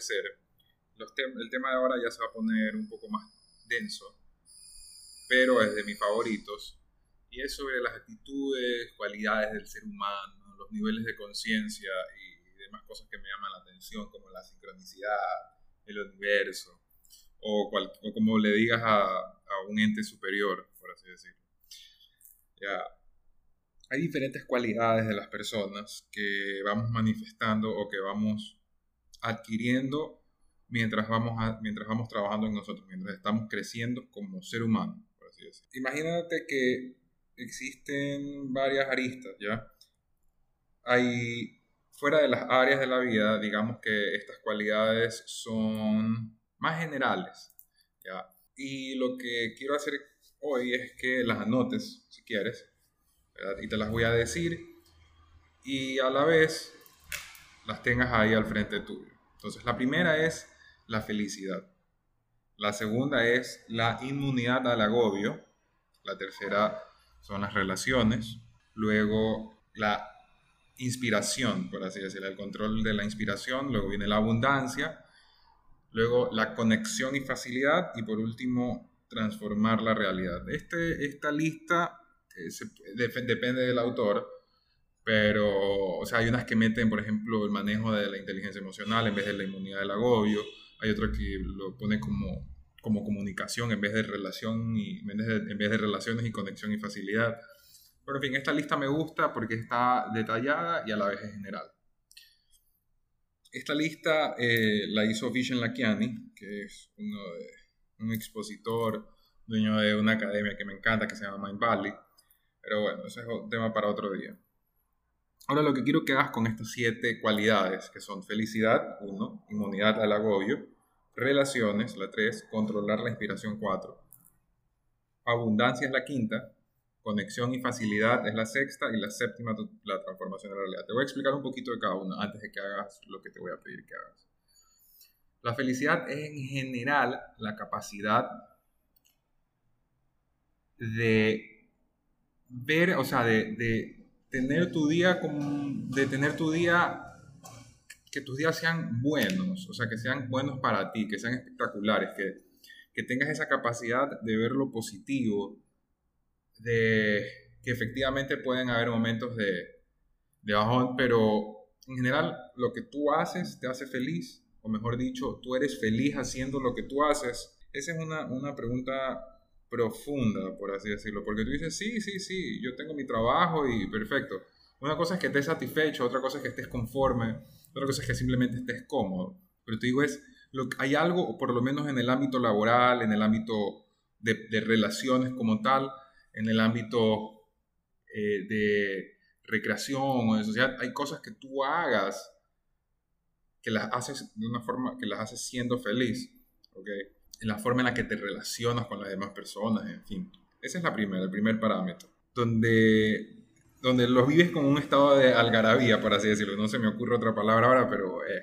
Ser y no parecer. el tema de ahora ya se va a poner un poco más denso, pero es de mis favoritos y es sobre las actitudes, cualidades del ser humano, los niveles de conciencia y demás cosas que me llaman la atención, como la sincronicidad, el universo, o, como le digas a, a, un ente superior, por así decirlo. Ya. Hay diferentes cualidades de las personas que vamos manifestando o que vamos adquiriendo mientras vamos, mientras vamos trabajando en nosotros, mientras estamos creciendo como ser humano, por así decirlo. Imagínate que existen varias aristas, ¿ya? Hay, fuera de las áreas de la vida, digamos que estas cualidades son más generales. ¿ya? Y lo que quiero hacer hoy es que las anotes, si quieres, y te las voy a decir, y a la vez las tengas ahí al frente tuyo. Entonces, la primera es la felicidad. La segunda es la inmunidad al agobio. La tercera son las relaciones. Luego, la inspiración, por así decirlo, el control de la inspiración. Luego viene la abundancia. Luego la conexión y facilidad y por último transformar la realidad. Este, esta lista eh, depende del autor, pero o sea, hay unas que meten, por ejemplo, el manejo de la inteligencia emocional en vez de la inmunidad del agobio, hay otras que lo pone como, como comunicación en vez de relación y en vez de, en vez de relaciones y conexión y facilidad. Pero en fin, esta lista me gusta porque está detallada y a la vez es general. Esta lista eh, la hizo Vishen Lakiani, que es uno de, un expositor, dueño de una academia que me encanta, que se llama Mind Valley. Pero bueno, ese es un tema para otro día. Ahora lo que quiero que hagas con estas siete cualidades, que son felicidad, uno, inmunidad al agobio, relaciones, la tres, controlar la inspiración, cuatro, abundancia es la quinta, conexión y facilidad es la sexta y la séptima la transformación de la realidad. Te voy a explicar un poquito de cada uno antes de que hagas lo que te voy a pedir que hagas. La felicidad es en general la capacidad de ver, o sea, de, tener tu día de tener tu día, que tus días sean buenos, o sea, que sean buenos para ti, que sean espectaculares, que, que tengas esa capacidad de ver lo positivo, de que efectivamente pueden haber momentos de, de bajón, pero en general lo que tú haces te hace feliz, o mejor dicho, tú eres feliz haciendo lo que tú haces. Esa es una, una pregunta profunda, por así decirlo, porque tú dices, sí, sí, sí, yo tengo mi trabajo y perfecto. Una cosa es que estés satisfecho, otra cosa es que estés conforme, otra cosa es que simplemente estés cómodo. Pero te digo, es, lo, hay algo, por lo menos en el ámbito laboral, en el ámbito de, relaciones como tal, en el ámbito eh, de recreación o de sociedad, hay cosas que tú hagas que las haces de una forma que las haces siendo feliz, ¿ok? En la forma en la que te relacionas con las demás personas, en fin. Ese es la primera, el primer parámetro. Donde, donde los vives con un estado de algarabía, por así decirlo. No se me ocurre otra palabra ahora, pero eh,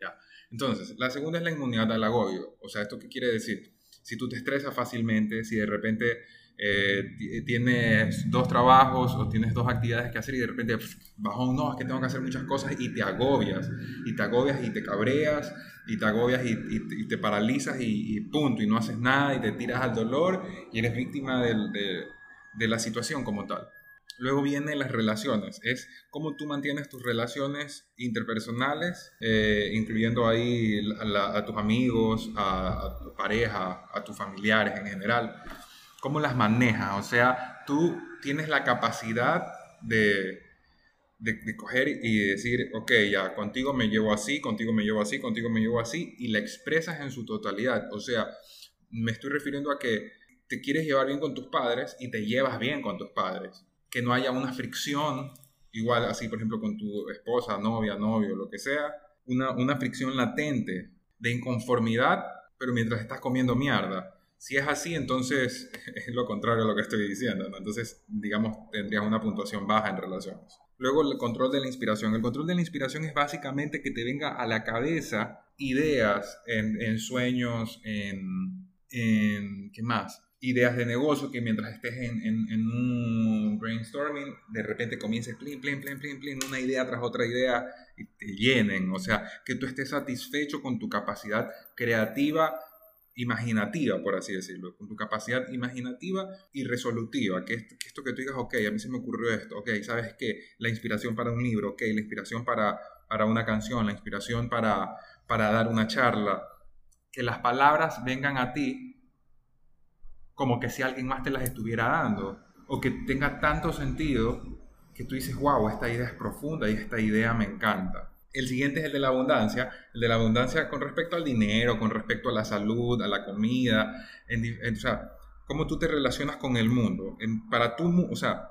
ya. Entonces, la segunda es la inmunidad al agobio. O sea, ¿esto qué quiere decir? Si tú te estresas fácilmente, si de repente eh, tienes dos trabajos o tienes dos actividades que hacer y de repente bajón, no, es que tengo que hacer muchas cosas y te agobias, y te agobias y te cabreas, y te agobias y, y, te paralizas y, punto, y no haces nada y te tiras al dolor y eres víctima de, de, la situación como tal. Luego vienen las relaciones, es cómo tú mantienes tus relaciones interpersonales, eh, incluyendo ahí a, a, tus amigos, a, a tu pareja, a tus familiares en general cómo las manejas. O sea, tú tienes la capacidad de, de, coger y decir, ok, ya, contigo me llevo así, contigo me llevo así, contigo me llevo así, y la expresas en su totalidad. O sea, me estoy refiriendo a que te quieres llevar bien con tus padres y te llevas bien con tus padres. Que no haya una fricción igual así, por ejemplo, con tu esposa, novia, novio, lo que sea, una, una fricción latente de inconformidad, pero mientras estás comiendo mierda. Si es así, entonces es lo contrario a lo que estoy diciendo. Entonces, digamos, tendrías una puntuación baja en relaciones. Luego, el control de la inspiración. El control de la inspiración es básicamente que te venga a la cabeza ideas en, en sueños, en, en... ¿Qué más? ideas de negocio que mientras estés en, en, un brainstorming, de repente comiences, plin, plin, plin, plin, plin, una idea tras otra idea y te llenen. O sea, que tú estés satisfecho con tu capacidad creativa, imaginativa, por así decirlo, con tu capacidad imaginativa y resolutiva. Que, esto que tú digas, ok, a mí se me ocurrió esto, ok, ¿sabes qué? La inspiración para un libro, ok, la inspiración para, para una canción, la inspiración para, para dar una charla. Que las palabras vengan a ti como que si alguien más te las estuviera dando, o que tenga tanto sentido que tú dices, wow, esta idea es profunda y esta idea me encanta. El siguiente es el de la abundancia, el de la abundancia con respecto al dinero, con respecto a la salud, a la comida, en, o sea, cómo tú te relacionas con el mundo. En, para tú, o sea,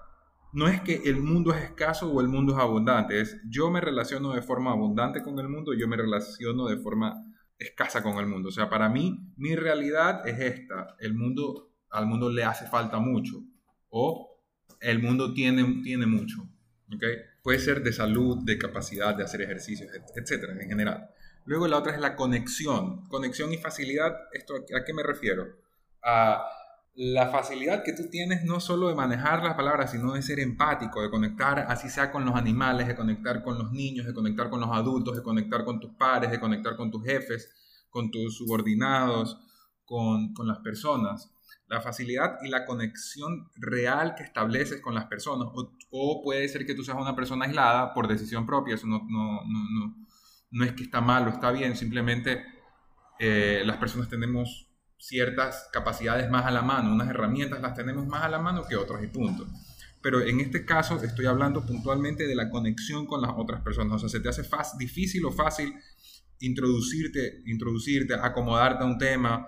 no es que el mundo es escaso o el mundo es abundante, es yo me relaciono de forma abundante con el mundo, yo me relaciono de forma escasa con el mundo. O sea, para mí, mi realidad es esta, el mundo al mundo le hace falta mucho o el mundo tiene, tiene mucho. ¿okay? Puede ser de salud, de capacidad de hacer ejercicios, etcétera, en general. Luego la otra es la conexión. Conexión y facilidad, ¿esto a qué me refiero? A la facilidad que tú tienes no solo de manejar las palabras, sino de ser empático, de conectar, así sea con los animales, de conectar con los niños, de conectar con los adultos, de conectar con tus padres, de conectar con tus jefes, con tus subordinados, con, con las personas la facilidad y la conexión real que estableces con las personas. O, puede ser que tú seas una persona aislada por decisión propia, eso no, no, no, no, es que está mal o está bien, simplemente eh, las personas tenemos ciertas capacidades más a la mano, unas herramientas las tenemos más a la mano que otras y punto. Pero en este caso estoy hablando puntualmente de la conexión con las otras personas. O sea, se te hace fácil, difícil o fácil introducirte, introducirte, acomodarte a un tema,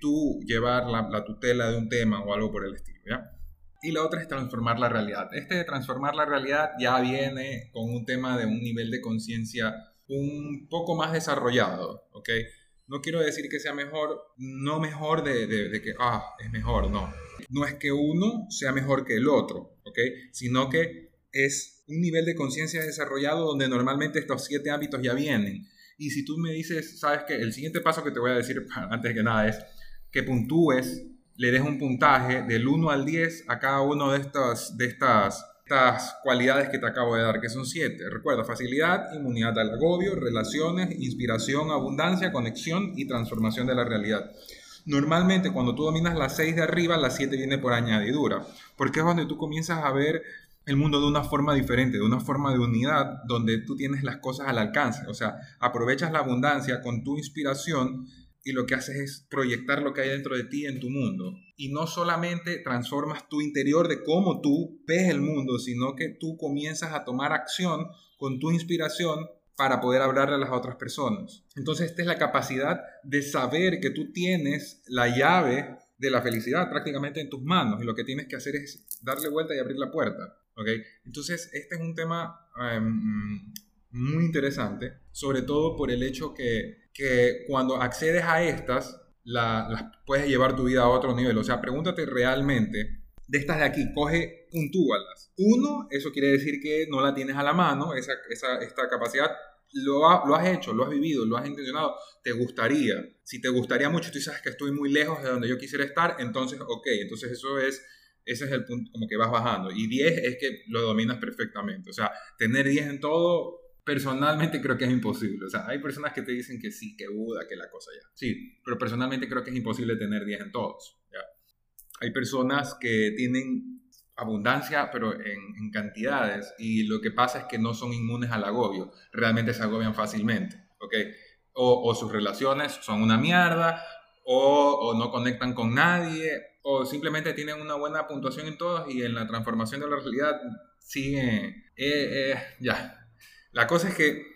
tú llevar la, tutela de un tema o algo por el estilo, ¿ya? Y la otra es transformar la realidad. Este de transformar la realidad ya viene con un tema de un nivel de conciencia un poco más desarrollado, ¿ok? No quiero decir que sea mejor, no mejor de, de, que, ah, es mejor, no. No es que uno sea mejor que el otro, ¿ok? Sino que es un nivel de conciencia desarrollado donde normalmente estos siete ámbitos ya vienen. Y si tú me dices, sabes que el siguiente paso que te voy a decir antes que nada es que puntúes, le des un puntaje del 1 al 10 a cada uno de estas, de estas, estas cualidades que te acabo de dar, que son 7. Recuerda, facilidad, inmunidad al agobio, relaciones, inspiración, abundancia, conexión y transformación de la realidad. Normalmente cuando tú dominas las 6 de arriba, la 7 viene por añadidura, porque es donde tú comienzas a ver el mundo de una forma diferente, de una forma de unidad, donde tú tienes las cosas al alcance. O sea, aprovechas la abundancia con tu inspiración y lo que haces es proyectar lo que hay dentro de ti en tu mundo. Y no solamente transformas tu interior de cómo tú ves el mundo, sino que tú comienzas a tomar acción con tu inspiración para poder hablarle a las otras personas. Entonces, esta es la capacidad de saber que tú tienes la llave de la felicidad prácticamente en tus manos y lo que tienes que hacer es darle vuelta y abrir la puerta. ¿ok? Entonces, este es un tema em, muy interesante, sobre todo por el hecho que, que cuando accedes a estas, las puedes llevar tu vida a otro nivel. O sea, pregúntate realmente, de estas de aquí, coge, puntúalas. Uno, eso quiere decir que no la tienes a la mano, esa, esa, esta capacidad lo, has hecho, lo has vivido, lo has intencionado, te gustaría. Si te gustaría mucho, tú sabes que estoy muy lejos de donde yo quisiera estar, entonces, ok, entonces eso es ese es el punto, como que vas bajando. Y 10 es que lo dominas perfectamente. O sea, tener 10 en todo, personalmente creo que es imposible. O sea, hay personas que te dicen que sí, que Buda, que la cosa ya. Sí, pero personalmente creo que es imposible tener 10 en todos. Hay personas que tienen abundancia, pero en, en, cantidades, y lo que pasa es que no son inmunes al agobio, realmente se agobian fácilmente, ¿ok? O, o sus relaciones son una mierda, o, o no conectan con nadie, o simplemente tienen una buena puntuación en todos y en la transformación de la realidad sigue. Eh, eh, ya. La cosa es que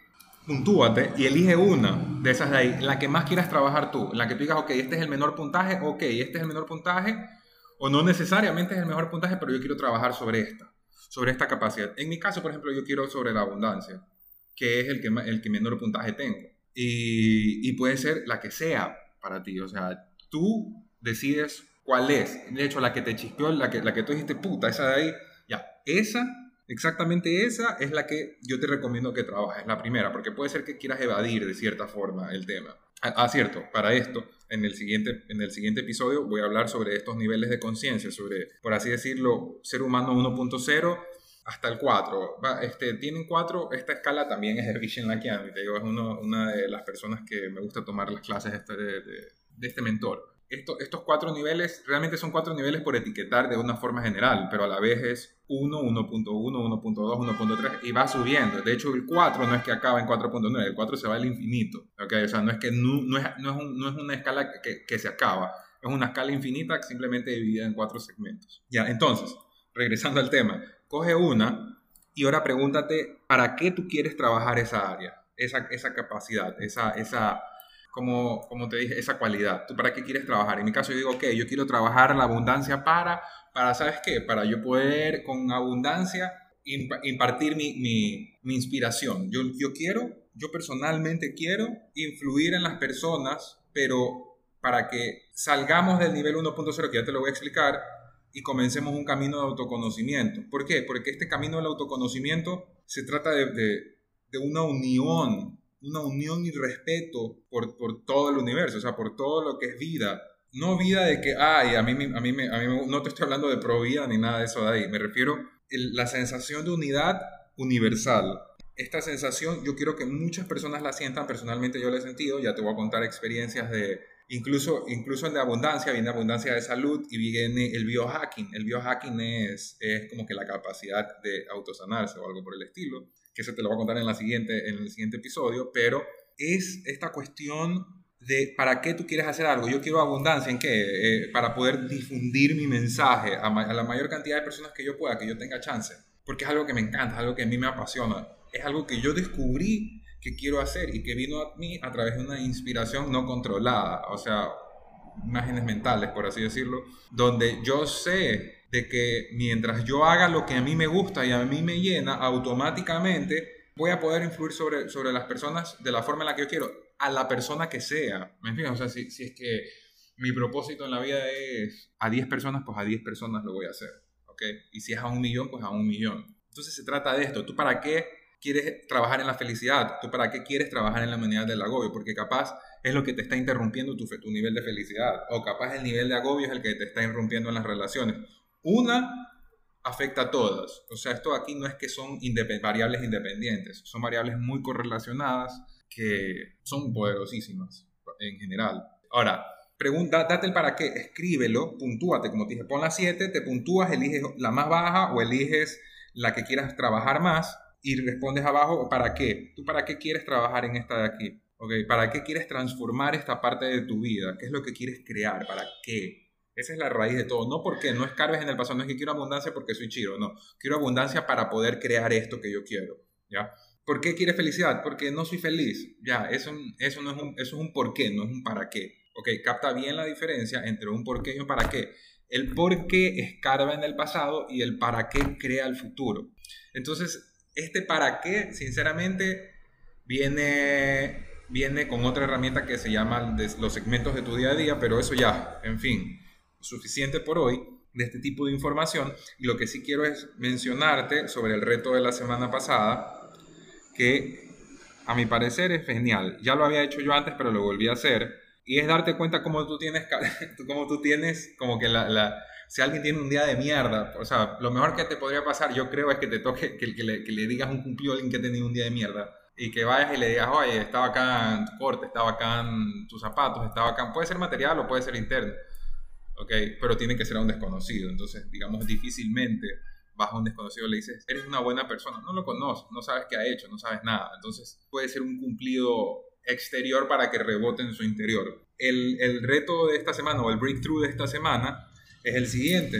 puntúate y elige una de esas de ahí, la que más quieras trabajar tú, la que tú digas, ok, este es el menor puntaje, ok, este es el menor puntaje, o no necesariamente es el mejor puntaje, pero yo quiero trabajar sobre esta. sobre esta capacidad. En mi caso, por ejemplo, yo quiero sobre la abundancia, que es el que, el que menor puntaje tengo. Y, y puede ser la que sea para ti. O sea, tú decides cuál es. De hecho, la que te chispeó, la que, la que tú dijiste, puta, esa de ahí, ya, esa, exactamente esa es la que yo te recomiendo que trabajes, la primera, porque puede ser que quieras evadir de cierta forma el tema. Ah, ah cierto, para esto, en el, siguiente, en el siguiente episodio voy a hablar sobre estos niveles de conciencia, sobre, por así decirlo, ser humano 1.0 hasta el 4. este, tienen 4, esta escala también es de Vishen Lakian, es una de las personas que me gusta tomar las clases este de, de este mentor estos cuatro niveles realmente son cuatro niveles por etiquetar de una forma general, pero a la vez es 1, 1.1, 1.2, 1.3 y va subiendo. De hecho, el 4 no es que acaba en 4.9, el 4 se va al infinito. ¿okay? O sea, no es, que no, no, es, no, es, no es, una escala que, que, se acaba, es una escala infinita simplemente dividida en cuatro segmentos. Ya, entonces, regresando al tema, coge una y ahora pregúntate, ¿para qué tú quieres trabajar esa área? Esa, esa capacidad, esa, esa como, como te dije, esa cualidad. ¿Tú para qué quieres trabajar? En mi caso yo digo, ok, yo quiero trabajar la abundancia para, para ¿sabes qué? Para yo poder con abundancia impartir mi, mi, mi inspiración. Yo, yo quiero, yo personalmente quiero influir en las personas, pero para que salgamos del nivel 1.0, que ya te lo voy a explicar, y comencemos un camino de autoconocimiento. ¿Por qué? Porque este camino del autoconocimiento se trata de, de, de una unión una unión y respeto por, por todo el universo, o sea, por todo lo que es vida. No vida de que, ay, a mí, a mí, a mí no te estoy hablando de pro vida ni nada de eso de ahí. Me refiero a la sensación de unidad universal. Esta sensación yo quiero que muchas personas la sientan, personalmente yo la he sentido, ya te voy a contar experiencias de, incluso, incluso en de abundancia, viene abundancia de salud y viene el biohacking. El biohacking es, es como que la capacidad de autosanarse o algo por el estilo que eso te lo voy a contar en, la siguiente, en el siguiente episodio, pero es esta cuestión de para qué tú quieres hacer algo. Yo quiero abundancia, ¿en qué? Eh, para poder difundir mi mensaje a, a, la mayor cantidad de personas que yo pueda, que yo tenga chance. Porque es algo que me encanta, es algo que a mí me apasiona. Es algo que yo descubrí que quiero hacer y que vino a mí a través de una inspiración no controlada. O sea, imágenes mentales, por así decirlo, donde yo sé de que mientras yo haga lo que a mí me gusta y a mí me llena, automáticamente voy a poder influir sobre, sobre las personas de la forma en la que yo quiero, a la persona que sea. ¿Me entiendes? O sea, si, si es que mi propósito en la vida es a 10 personas, pues a 10 personas lo voy a hacer. ¿Ok? Y si es a un millón, pues a un millón. Entonces se trata de esto. ¿Tú para qué quieres trabajar en la felicidad? ¿Tú para qué quieres trabajar en la humanidad del agobio? Porque capaz es lo que te está interrumpiendo tu, tu nivel de felicidad. O capaz el nivel de agobio es el que te está interrumpiendo en las relaciones. Una afecta a todas. O sea, esto aquí no es que son variables independientes, son variables muy correlacionadas que son poderosísimas en general. Ahora, pregunta, date el para qué, escríbelo, puntúate, como te dije, pon la 7, te puntúas, eliges la más baja o eliges la que quieras trabajar más y respondes abajo para qué. ¿Tú para qué quieres trabajar en esta de aquí? ¿Para qué quieres transformar esta parte de tu vida? ¿Qué es lo que quieres crear? ¿Para qué? Esa es la raíz de todo. No porque no escarbes en el pasado, no es que quiero abundancia porque soy chido, no. Quiero abundancia para poder crear esto que yo quiero, ¿ya? ¿Por qué quieres felicidad? Porque no soy feliz, ya. Eso, eso, no es un, eso es un por qué, no es un para qué. Ok, capta bien la diferencia entre un por qué y un para qué. El por qué escarba en el pasado y el para qué crea el futuro. Entonces, este para qué, sinceramente, viene, viene con otra herramienta que se llama los segmentos de tu día a día, pero eso ya, en fin suficiente por hoy de este tipo de información. Y lo que sí quiero es mencionarte sobre el reto de la semana pasada, que a mi parecer es genial. Ya lo había hecho yo antes, pero lo volví a hacer. Y es darte cuenta cómo tú tienes, cómo tú tienes, como que la, si alguien tiene un día de mierda, o sea, lo mejor que te podría pasar, yo creo, es que te toque, que, le, digas un cumplido alguien que ha tenido un día de mierda. Y que vayas y le digas, oye, estaba acá en tu corte, estaba acá en tus zapatos, estaba acá. Puede ser material o puede ser interno ¿ok? Pero tiene que ser a un desconocido. Entonces, digamos, difícilmente vas a un desconocido y le dices, eres una buena persona. No lo conoces, no sabes qué ha hecho, no sabes nada. Entonces, puede ser un cumplido exterior para que rebote en su interior. El, el reto de esta semana o el breakthrough de esta semana es el siguiente.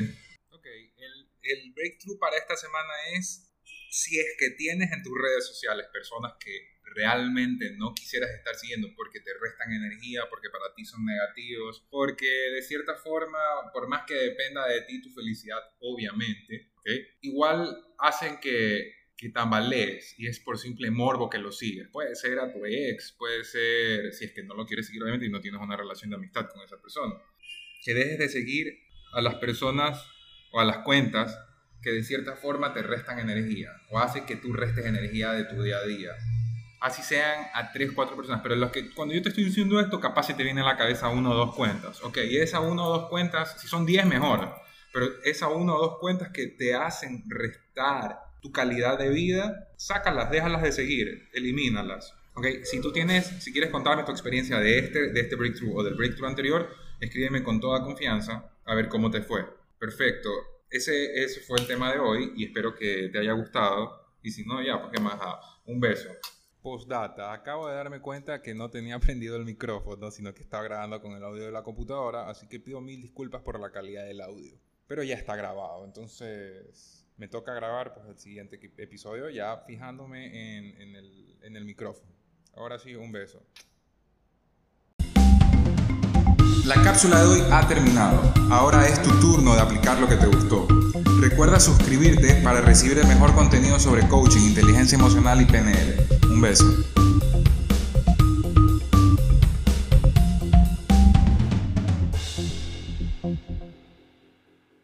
Ok, el, el breakthrough para esta semana es si es que tienes en tus redes sociales personas que realmente no quisieras estar siguiendo porque te restan energía, porque para ti son negativos, porque de cierta forma, por más que dependa de ti tu felicidad, obviamente, Igual hacen que, que tambalees y es por simple morbo que lo sigues. Puede ser a tu ex, puede ser, si es que no lo quieres seguir obviamente y no tienes una relación de amistad con esa persona. Que dejes de seguir a las personas o a las cuentas que de cierta forma te restan energía o hace que tú restes energía de tu día a día. Así sean a tres, cuatro personas, pero los que, cuando yo te estoy diciendo esto, capaz se te viene a la cabeza uno o dos cuentas. Ok, y esa uno o dos cuentas, si son diez, mejor, pero esa uno o dos cuentas que te hacen restar tu calidad de vida, sácalas, déjalas de seguir, elimínalas. Ok, si tú tienes, si quieres contarme tu experiencia de este, de este breakthrough o del breakthrough anterior, escríbeme con toda confianza a ver cómo te fue. Perfecto ese, ese fue el tema de hoy y espero que te haya gustado. Y si no, ya, pues qué más. Ah, un beso. Postdata, acabo de darme cuenta que no tenía prendido el micrófono, sino que estaba grabando con el audio de la computadora, así que pido mil disculpas por la calidad del audio. Pero ya está grabado, entonces me toca grabar pues, el siguiente episodio ya fijándome en, el micrófono. Ahora sí, un beso. La cápsula de hoy ha terminado. Ahora es tu turno de aplicar lo que te gustó. Recuerda suscribirte para recibir el mejor contenido sobre coaching, inteligencia emocional y PNL. Un beso.